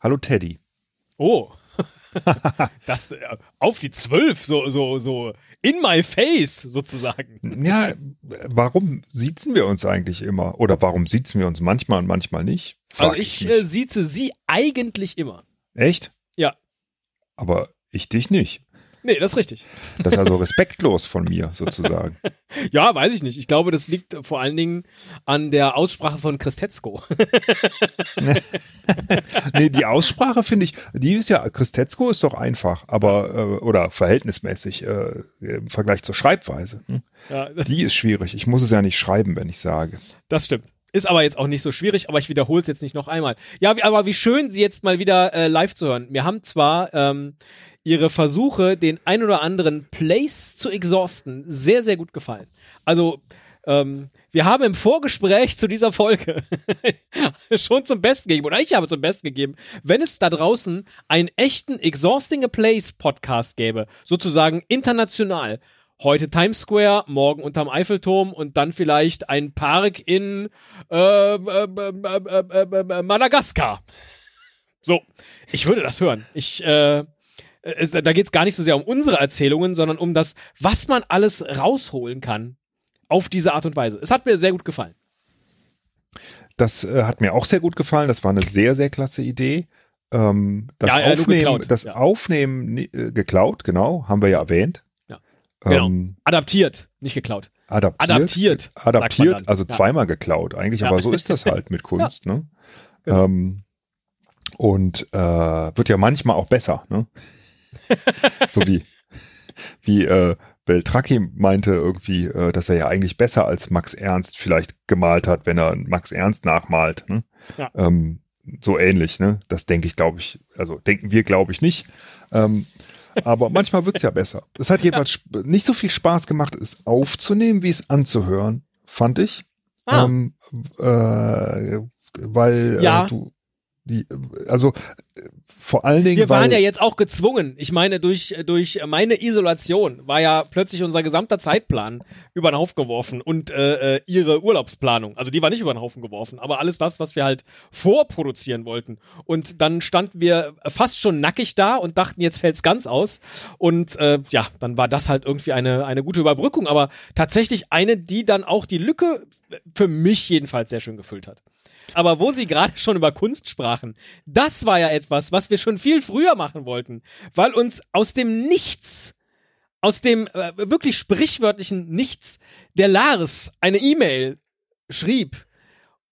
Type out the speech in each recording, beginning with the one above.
Hallo Teddy. Oh. das äh, auf die zwölf, so, so, so in my face sozusagen. Ja, warum siezen wir uns eigentlich immer? Oder warum siezen wir uns manchmal und manchmal nicht? Frag also ich, ich äh, sieze sie eigentlich immer. Echt? Ja. Aber ich dich nicht. Nee, das ist richtig. Das ist also respektlos von mir, sozusagen. ja, weiß ich nicht. Ich glaube, das liegt vor allen Dingen an der Aussprache von Christetzko. nee, die Aussprache finde ich, die ist ja, Christetzko ist doch einfach, aber, äh, oder verhältnismäßig äh, im Vergleich zur Schreibweise. Hm? Ja. Die ist schwierig. Ich muss es ja nicht schreiben, wenn ich sage. Das stimmt. Ist aber jetzt auch nicht so schwierig, aber ich wiederhole es jetzt nicht noch einmal. Ja, aber wie schön, Sie jetzt mal wieder äh, live zu hören. Wir haben zwar ähm, ihre Versuche, den ein oder anderen Place zu exhausten, sehr, sehr gut gefallen. Also, ähm, wir haben im Vorgespräch zu dieser Folge schon zum Besten gegeben, oder ich habe zum Besten gegeben, wenn es da draußen einen echten Exhausting a Place Podcast gäbe, sozusagen international. Heute Times Square, morgen unterm Eiffelturm und dann vielleicht ein Park in äh, äh, äh, Madagaskar. So, ich würde das hören. Ich, äh, es, da geht es gar nicht so sehr um unsere Erzählungen, sondern um das, was man alles rausholen kann auf diese Art und Weise. Es hat mir sehr gut gefallen. Das äh, hat mir auch sehr gut gefallen. Das war eine sehr, sehr klasse Idee. Ähm, das ja, Aufnehmen, das ja. Aufnehmen äh, geklaut, genau, haben wir ja erwähnt. Ja. Genau. Ähm, adaptiert, nicht geklaut. Adaptiert. Adaptiert. Adaptiert, also zweimal geklaut eigentlich, aber so ist das halt mit Kunst, ne? Genau. Ähm, und äh, wird ja manchmal auch besser, ne? so wie, wie äh, Beltracchi meinte irgendwie, äh, dass er ja eigentlich besser als Max Ernst vielleicht gemalt hat, wenn er Max Ernst nachmalt. Ne? Ja. Ähm, so ähnlich, ne? Das denke ich, glaube ich, also denken wir, glaube ich, nicht. Ähm, aber manchmal wird's ja besser. Es hat jedenfalls ja. nicht so viel Spaß gemacht, es aufzunehmen, wie es anzuhören, fand ich. Ah. Ähm, äh, weil ja. äh, du die, also vor allen Dingen. Wir waren ja jetzt auch gezwungen. Ich meine, durch, durch meine Isolation war ja plötzlich unser gesamter Zeitplan über den Haufen geworfen und äh, äh, ihre Urlaubsplanung. Also die war nicht über den Haufen geworfen, aber alles das, was wir halt vorproduzieren wollten. Und dann standen wir fast schon nackig da und dachten, jetzt fällt's ganz aus. Und äh, ja, dann war das halt irgendwie eine, eine gute Überbrückung, aber tatsächlich eine, die dann auch die Lücke für mich jedenfalls sehr schön gefüllt hat. Aber wo Sie gerade schon über Kunst sprachen, das war ja etwas, was wir schon viel früher machen wollten, weil uns aus dem Nichts, aus dem äh, wirklich sprichwörtlichen Nichts, der Lars eine E-Mail schrieb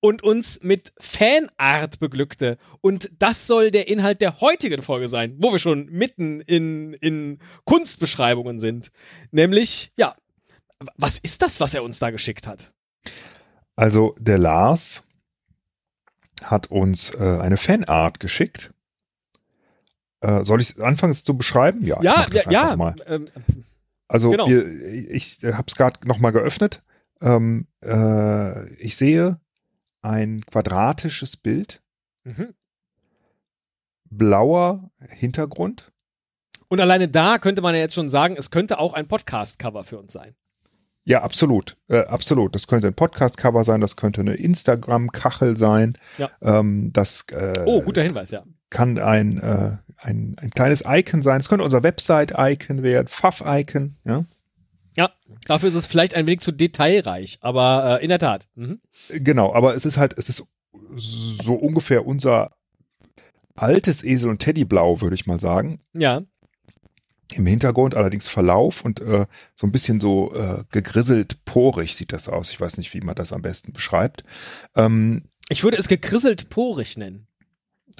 und uns mit Fanart beglückte. Und das soll der Inhalt der heutigen Folge sein, wo wir schon mitten in, in Kunstbeschreibungen sind. Nämlich, ja, was ist das, was er uns da geschickt hat? Also der Lars hat uns äh, eine Fanart geschickt. Äh, soll ich anfangen, es zu beschreiben? Ja, ja, ja, ja mal. Ähm, also genau. wir, ich habe es gerade noch mal geöffnet. Ähm, äh, ich sehe ein quadratisches Bild, mhm. blauer Hintergrund. Und alleine da könnte man ja jetzt schon sagen, es könnte auch ein Podcast-Cover für uns sein. Ja, absolut. Äh, absolut. Das könnte ein Podcast-Cover sein, das könnte eine Instagram-Kachel sein. Ja. Ähm, das äh, oh, guter Hinweis, ja. Kann ein, äh, ein, ein kleines Icon sein. Es könnte unser Website-Icon werden, Pfaff-Icon, ja. Ja, dafür ist es vielleicht ein wenig zu detailreich, aber äh, in der Tat. Mhm. Genau, aber es ist halt, es ist so ungefähr unser altes Esel- und Teddyblau, würde ich mal sagen. Ja. Im Hintergrund allerdings Verlauf und äh, so ein bisschen so äh, gegrisselt porig sieht das aus. Ich weiß nicht, wie man das am besten beschreibt. Ähm, ich würde es gegrisselt porig nennen.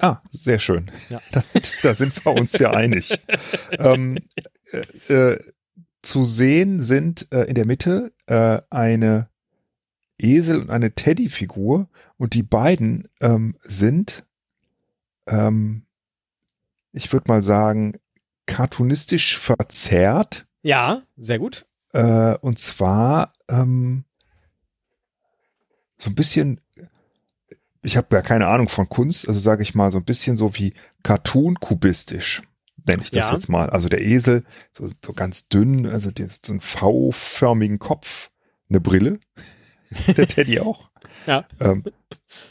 Ah, sehr schön. Ja. Da, da, sind wir uns ja einig. ähm, äh, äh, zu sehen sind äh, in der Mitte äh, eine Esel und eine Teddy-Figur und die beiden ähm, sind, ähm, ich würde mal sagen, cartoonistisch verzerrt. Ja, sehr gut. Äh, und zwar ähm, so ein bisschen, ich habe ja keine Ahnung von Kunst, also sage ich mal so ein bisschen so wie Cartoon-kubistisch, nenne ich das ja. jetzt mal. Also der Esel, so, so ganz dünn, also der, so einen V-förmigen Kopf, eine Brille. der Teddy auch. Ja. Ähm,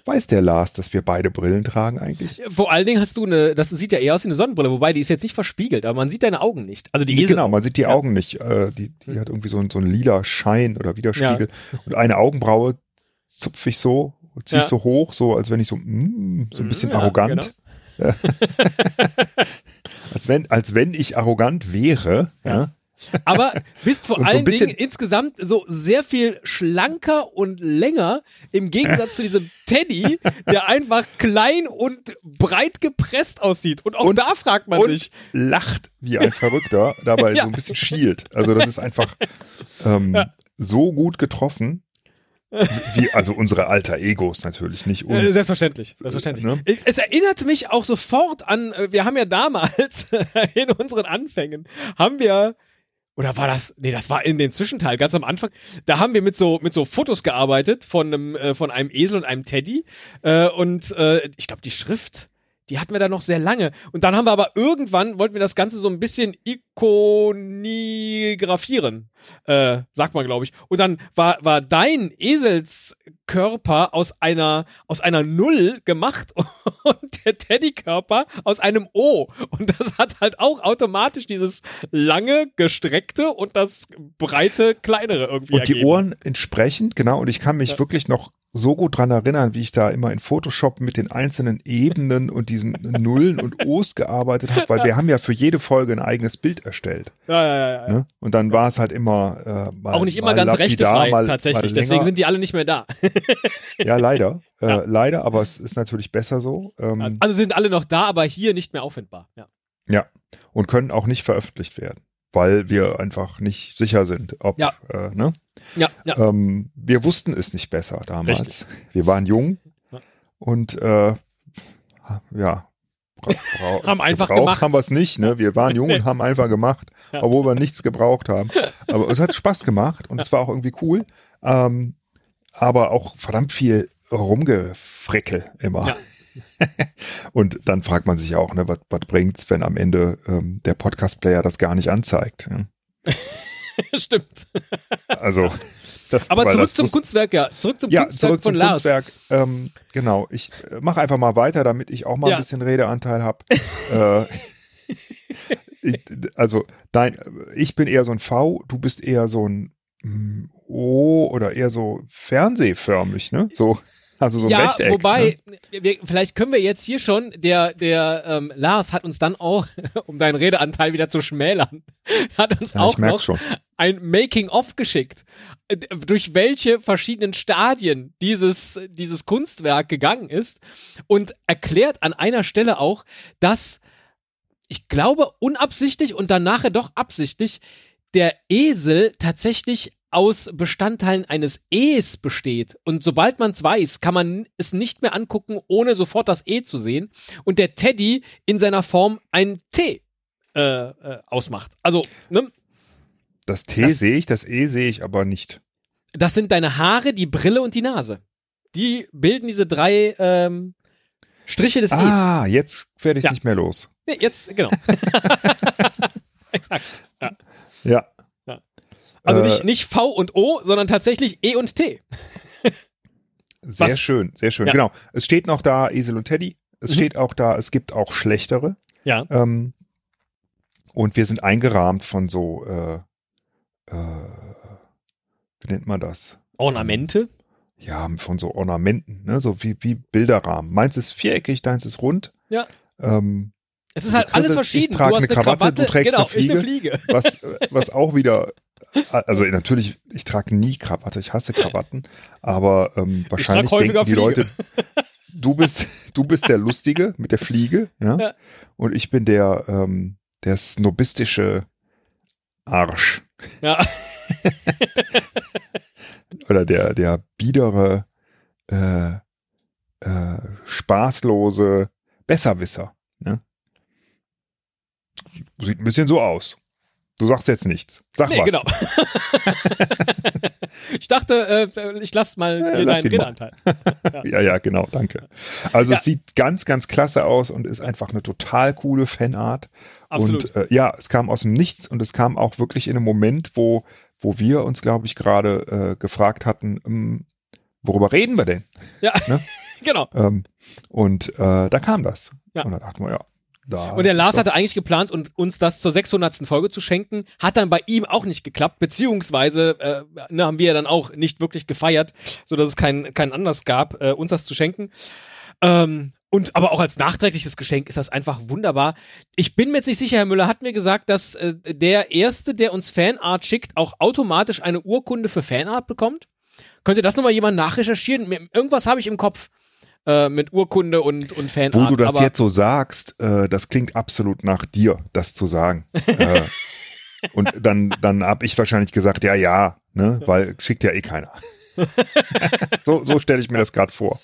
weiß der Lars, dass wir beide Brillen tragen eigentlich? Vor allen Dingen hast du eine, das sieht ja eher aus wie eine Sonnenbrille, wobei die ist jetzt nicht verspiegelt, aber man sieht deine Augen nicht. Also die Esel. Genau, man sieht die Augen nicht. Äh, die, die hat irgendwie so, ein- so einen lila Schein oder Widerspiegel. Und eine Augenbraue zupfe ich so, ziehe ich Ja. so hoch, so als wenn ich so, mm, so ein bisschen Ja, arrogant. als, wenn, als wenn ich arrogant wäre. Ja. Aber bist vor so allen Dingen insgesamt so sehr viel schlanker und länger im Gegensatz zu diesem Teddy, der einfach klein und breit gepresst aussieht. Und auch Und- da fragt man Und sich, lacht wie ein Verrückter, dabei Ja. so ein bisschen schielt. Also das ist einfach ähm, Ja. so gut getroffen. Wie, also unsere alter Egos natürlich, nicht uns. Äh, Selbstverständlich, selbstverständlich. Ne? Es erinnert mich auch sofort an, äh, wir haben ja damals in unseren Anfängen, haben wir, oder war das, nee, das war in den Zwischenteil, ganz am Anfang, da haben wir mit so, mit so Fotos gearbeitet von einem, äh, von einem Esel und einem Teddy. Äh, und äh, ich glaube, die Schrift, die hatten wir da noch sehr lange. Und dann haben wir aber irgendwann, wollten wir das Ganze so ein bisschen ikonigrafieren, äh, sagt man, glaube ich. Und dann war, war dein Eselskörper aus einer, aus einer Null gemacht und der Teddykörper aus einem O. Und das hat halt auch automatisch dieses lange, gestreckte und das breite, kleinere irgendwie Und die ergeben. Ohren entsprechend, genau. Und ich kann mich Ja. wirklich noch so gut dran erinnern, wie ich da immer in Photoshop mit den einzelnen Ebenen und diesen Nullen und O's gearbeitet habe, weil wir haben ja für jede Folge ein eigenes Bild erstellt. Ja, ja, ja, ja. Ne? Und dann war es halt immer äh, mal, Auch nicht immer ganz lapidar, rechtefrei, mal, tatsächlich. Mal Deswegen sind die alle nicht mehr da. ja leider, äh, Ja. leider, aber es ist natürlich besser so. Ähm, Also sind alle noch da, aber hier nicht mehr auffindbar. Ja. Ja, und können auch nicht veröffentlicht werden, weil wir einfach nicht sicher sind, ob, Ja. äh, ne? Ja, ja. Ähm, wir wussten es nicht besser damals. Richtig. Wir waren jung und äh, ja, Haben einfach gebraucht gemacht. haben wir es nicht, ne? Wir waren jung und haben einfach gemacht, obwohl wir nichts gebraucht haben. Aber es hat Spaß gemacht und es war auch irgendwie cool. Ähm, aber auch verdammt viel rumgefrickel immer. Ja. und dann fragt man sich auch, ne, was, bringt's, wenn am Ende ähm, der Podcast-Player das gar nicht anzeigt? Ja? Stimmt. Also, das, Aber zurück zum Kunstwerk, ja. Zurück zum ja, Kunstwerk zurück von zum Lars. Kunstwerk. Ähm, genau, ich äh, mache einfach mal weiter, damit ich auch mal Ja. ein bisschen Redeanteil habe. äh, ich, also, dein, ich bin eher so ein V, du bist eher so ein mm, O oder eher so fernsehförmig, ne? So, also so ein ja, Rechteck. wobei, ne? wir, vielleicht können wir jetzt hier schon, der, der ähm, Lars hat uns dann auch, um deinen Redeanteil wieder zu schmälern, hat uns Ja, auch noch schon. ein Making-of geschickt, äh, durch welche verschiedenen Stadien dieses, dieses Kunstwerk gegangen ist und erklärt an einer Stelle auch, dass ich glaube unabsichtlich und dann nachher doch absichtlich der Esel tatsächlich aus Bestandteilen eines E's besteht. Und sobald man es weiß, kann man es nicht mehr angucken, ohne sofort das E zu sehen. Und der Teddy in seiner Form ein T äh, äh, ausmacht. Also, ne, Das T sehe ich, das E sehe ich aber nicht. Das sind deine Haare, die Brille und die Nase. Die bilden diese drei ähm, Striche des E's. Ah, jetzt werde ich Ja. nicht mehr los. Nee, jetzt, genau. Exakt. Ja. Ja. Also Äh, nicht, nicht V und O, sondern tatsächlich E und T. Sehr Was- schön, sehr schön. Ja. Genau. Es steht noch da Esel und Teddy. Es Mhm. steht auch da, es gibt auch schlechtere. Ja. Ähm, und wir sind eingerahmt von so, äh, äh, wie nennt man das? Ornamente. Ja, von so Ornamenten, ne? so wie, wie Bilderrahmen. Meins ist viereckig, deins ist rund. Ja. Ähm, Es ist halt alles krisselst, verschieden. ich trage du hast eine Krawatte, Krawatte, du trägst genau, eine ich eine Fliege. Fliege. was, was auch wieder, also natürlich, ich trage nie Krawatte, ich hasse Krawatten, aber ähm, wahrscheinlich denken die Fliege. Leute, du bist, du bist der Lustige mit der Fliege, ja, Ja. und ich bin der, ähm, der snobistische Arsch Ja. oder der, der biedere, äh, äh, spaßlose Besserwisser, ne? Sieht ein bisschen so aus. Du sagst jetzt nichts. Sag Nee, was. genau. ich dachte, äh, ich lass mal Ja, lass deinen. Redeanteil. Ja, ja, genau, danke. Also Ja. es sieht ganz, ganz klasse aus und ist einfach eine total coole Fanart. Absolut. Und äh, ja, es kam aus dem Nichts und es kam auch wirklich in einem Moment, wo, wo wir uns, glaube ich, gerade äh, gefragt hatten, ähm, worüber reden wir denn? Ja, ne? genau. Ähm, und äh, da kam das. Ja. Und da dachten wir, ja, da und der Lars hatte eigentlich geplant, uns das zur 600. Folge zu schenken. Hat dann bei ihm auch nicht geklappt, beziehungsweise äh, ne, haben wir ja dann auch nicht wirklich gefeiert, so dass es keinen keinen Anlass gab, äh, uns das zu schenken. Ähm, und aber auch als nachträgliches Geschenk ist das einfach wunderbar. Ich bin mir jetzt nicht sicher, Herr Müller hat mir gesagt, dass äh, der Erste, der uns Fanart schickt, auch automatisch eine Urkunde für Fanart bekommt. Könnte das nochmal jemand nachrecherchieren? Irgendwas habe ich im Kopf äh, mit Urkunde und, und Fanart. Wo du das jetzt so sagst, äh, das klingt absolut nach dir, das zu sagen. äh, und dann, dann habe ich wahrscheinlich gesagt, ja, ja, ne, weil schickt ja eh keiner. so so stelle ich mir das gerade vor.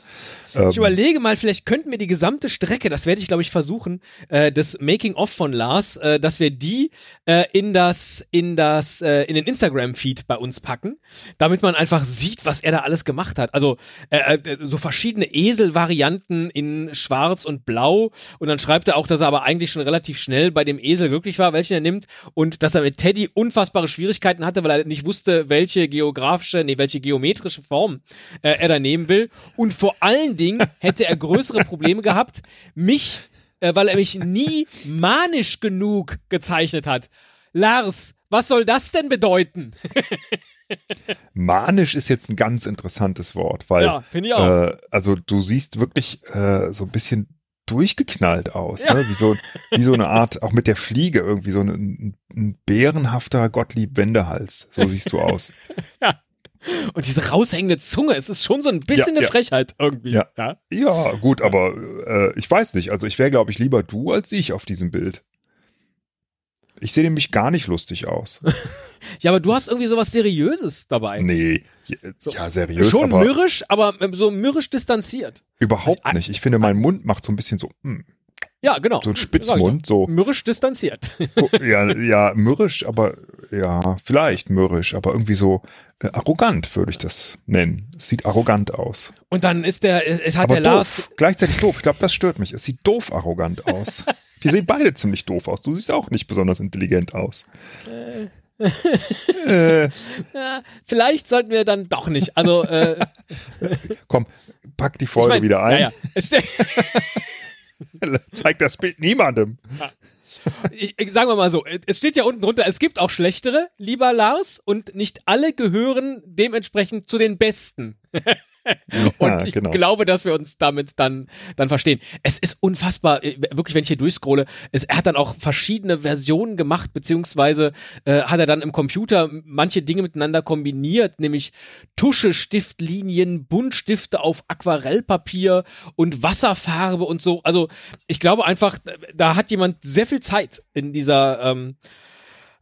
Ich ähm, überlege mal, vielleicht könnten wir die gesamte Strecke, das werde ich glaube ich versuchen, äh, das Making of von Lars, äh, dass wir die äh, in das in das äh, in den Instagram Feed bei uns packen, damit man einfach sieht, was er da alles gemacht hat. Also äh, äh, so verschiedene Esel-Varianten in Schwarz und Blau und dann schreibt er auch, dass er aber eigentlich schon relativ schnell bei dem Esel glücklich war, welchen er nimmt und dass er mit Teddy unfassbare Schwierigkeiten hatte, weil er nicht wusste, welche geografische, nee, welche geometrische Form äh, er da nehmen will und vor allen Ding hätte er größere Probleme gehabt, mich, äh, weil er mich nie manisch genug gezeichnet hat. Lars, was soll das denn bedeuten? Manisch ist jetzt ein ganz interessantes Wort, weil ja, ich auch. Äh, also du siehst wirklich äh, so ein bisschen durchgeknallt aus, ja. ne? wie, so, wie so eine Art, auch mit der Fliege irgendwie, so ein, ein bärenhafter Gottlieb Wendehals, so siehst du aus. ja. Und diese raushängende Zunge, es ist schon so ein bisschen ja, eine ja. Frechheit irgendwie. Ja, ja? ja gut, aber äh, ich weiß nicht. Also ich wäre, glaube ich, lieber du als ich auf diesem Bild. Ich sehe nämlich gar nicht lustig aus. ja, aber du hast irgendwie sowas Seriöses dabei. Nee, so, ja, seriös. Schon aber mürrisch, aber so mürrisch distanziert. Überhaupt also, nicht. Ich finde, mein Mund macht so ein bisschen so. Mh. Hm. Ja, genau. So ein Spitzmund, so. Mürrisch distanziert. ja, ja, mürrisch, aber ja, vielleicht mürrisch, aber irgendwie so äh, arrogant würde ich das nennen. Es sieht arrogant aus. Und dann ist der, es hat aber der doof. Lars. Gleichzeitig doof. Ich glaube, das stört mich. Es sieht doof arrogant aus. Wir sehen beide ziemlich doof aus. Du siehst auch nicht besonders intelligent aus. Äh. äh. Ja, vielleicht sollten wir dann doch nicht. Also äh, komm, pack die Folge ich mein, wieder ein. Ja, ja. Zeigt das Bild niemandem. Ich, ich, sagen wir mal so, es steht ja unten drunter, es gibt auch schlechtere, lieber Lars, und nicht alle gehören dementsprechend zu den Besten. und ich genau. glaube, dass wir uns damit dann, dann verstehen. Es ist unfassbar, äh, wirklich, wenn ich hier durchscrolle, es, er hat dann auch verschiedene Versionen gemacht, beziehungsweise äh, hat er dann im Computer manche Dinge miteinander kombiniert, nämlich Tusche, Stiftlinien, Buntstifte auf Aquarellpapier und Wasserfarbe und so. Also ich glaube einfach, da hat jemand sehr viel Zeit in dieser ähm,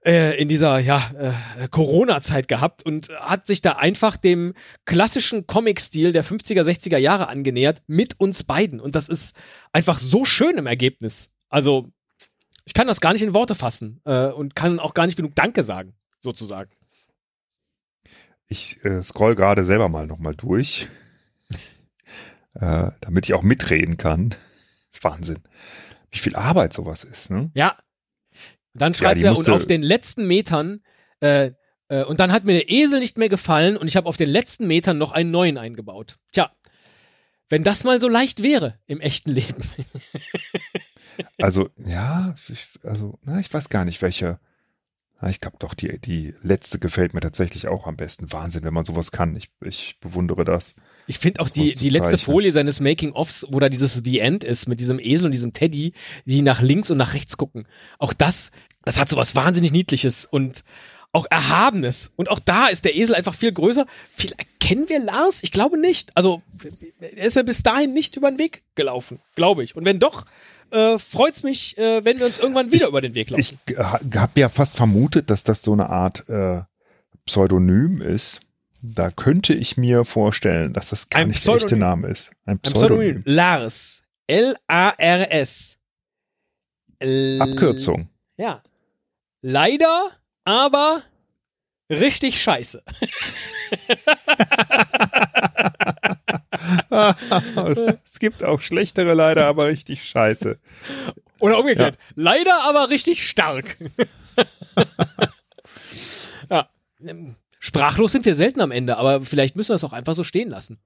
äh, in dieser ja äh, Corona-Zeit gehabt und hat sich da einfach dem klassischen Comic-Stil der 50er, 60er Jahre angenähert mit uns beiden. Und das ist einfach so schön im Ergebnis. Also ich kann das gar nicht in Worte fassen äh, und kann auch gar nicht genug Danke sagen, sozusagen. Ich äh, scroll gerade selber mal nochmal durch, äh, damit ich auch mitreden kann. Wahnsinn. Wie viel Arbeit sowas ist, ne? Ja, dann schreibt ja, er, und auf den letzten Metern, äh, äh, und dann hat mir der Esel nicht mehr gefallen und ich habe auf den letzten Metern noch einen neuen eingebaut. Tja, wenn das mal so leicht wäre im echten Leben. also, ja, ich, also, na, ich weiß gar nicht, welche. Ich glaube doch, die, die letzte gefällt mir tatsächlich auch am besten. Wahnsinn, wenn man sowas kann. Ich, ich bewundere das. Ich finde auch die, die letzte Folie seines Making-ofs, wo da dieses The End ist, mit diesem Esel und diesem Teddy, die nach links und nach rechts gucken. Auch das, das hat so was wahnsinnig Niedliches und auch Erhabenes. Und auch da ist der Esel einfach viel größer. Viel erkennen wir Lars? Ich glaube nicht. Also, er ist mir bis dahin nicht über den Weg gelaufen, glaube ich. Und wenn doch, äh, freut es mich, äh, wenn wir uns irgendwann wieder ich, über den Weg laufen. Ich habe ja fast vermutet, dass das so eine Art äh, Pseudonym ist. Da könnte ich mir vorstellen, dass das gar Ein nicht Pseudonym. der echte Name ist. Ein Pseudonym. Ein Pseudonym. Lars. L-A-R-S. L Abkürzung. Ja. Leider, aber richtig scheiße. es gibt auch schlechtere leider, aber richtig scheiße. Oder umgekehrt. Ja. Leider, aber richtig stark. ja. Sprachlos sind wir selten am Ende, aber vielleicht müssen wir es auch einfach so stehen lassen.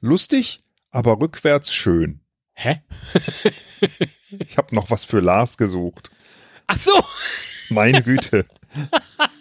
Lustig, aber rückwärts schön. Hä? ich habe noch was für Lars gesucht. Ach so. Meine Güte.